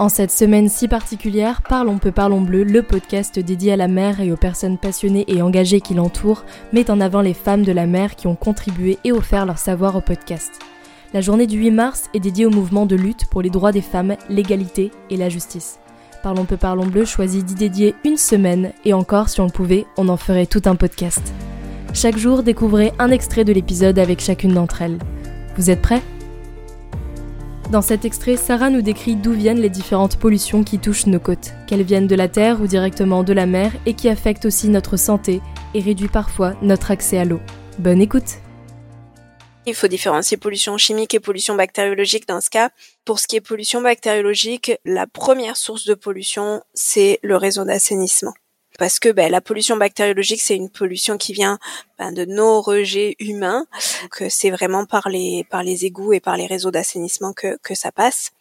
En cette semaine si particulière, Parlons peu, parlons bleu, le podcast dédié à la mer et aux personnes passionnées et engagées qui l'entourent, met en avant les femmes de la mer qui ont contribué et offert leur savoir au podcast. La journée du 8 mars est dédiée au mouvement de lutte pour les droits des femmes, l'égalité et la justice. Parlons peu, parlons bleu choisit d'y dédier une semaine, et encore, si on le pouvait, on en ferait tout un podcast. Chaque jour, découvrez un extrait de l'épisode avec chacune d'entre elles. Vous êtes prêts? Dans cet extrait, Sarah nous décrit d'où viennent les différentes pollutions qui touchent nos côtes, qu'elles viennent de la terre ou directement de la mer et qui affectent aussi notre santé et réduisent parfois notre accès à l'eau. Bonne écoute il faut différencier pollution chimique et pollution bactériologique dans ce cas. Pour ce qui est pollution bactériologique, la première source de pollution, c'est le réseau d'assainissement parce que ben, la pollution bactériologique c'est une pollution qui vient ben, de nos rejets humains. Donc euh, c'est vraiment par les par égouts et par les réseaux d'assainissement que que ça passe.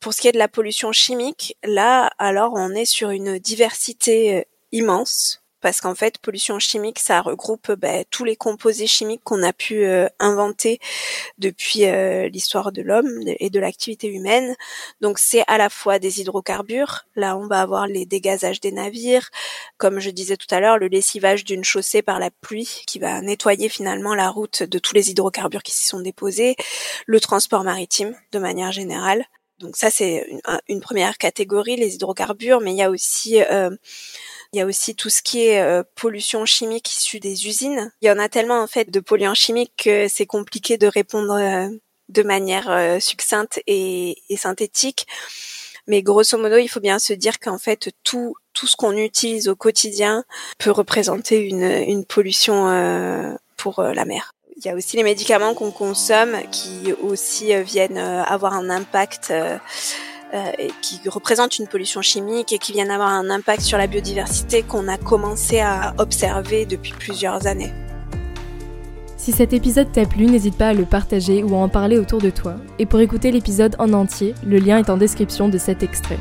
Pour ce qui est de la pollution chimique là alors on est sur une diversité euh, immense parce qu'en fait, pollution chimique, ça regroupe ben, tous les composés chimiques qu'on a pu euh, inventer depuis euh, l'histoire de l'homme et de l'activité humaine. Donc c'est à la fois des hydrocarbures, là on va avoir les dégazages des navires, comme je disais tout à l'heure, le lessivage d'une chaussée par la pluie qui va nettoyer finalement la route de tous les hydrocarbures qui s'y sont déposés, le transport maritime de manière générale. Donc ça c'est une, première catégorie, les hydrocarbures, mais il y a aussi euh, il y a aussi tout ce qui est euh, pollution chimique issue des usines. Il y en a tellement en fait de polluants chimiques que c'est compliqué de répondre euh, de manière euh, succincte et, et, synthétique. Mais grosso modo, il faut bien se dire qu'en fait tout tout ce qu'on utilise au quotidien peut représenter une, une pollution pour la mer. Il y a aussi les médicaments qu'on consomme qui aussi viennent avoir un impact qui représentent une pollution chimique et qui viennent avoir un impact sur la biodiversité qu'on a commencé à observer depuis plusieurs années. Si cet épisode t'a plu, n'hésite pas à le partager ou à en parler autour de toi. Et pour écouter l'épisode en entier, le lien est en description de cet extrait.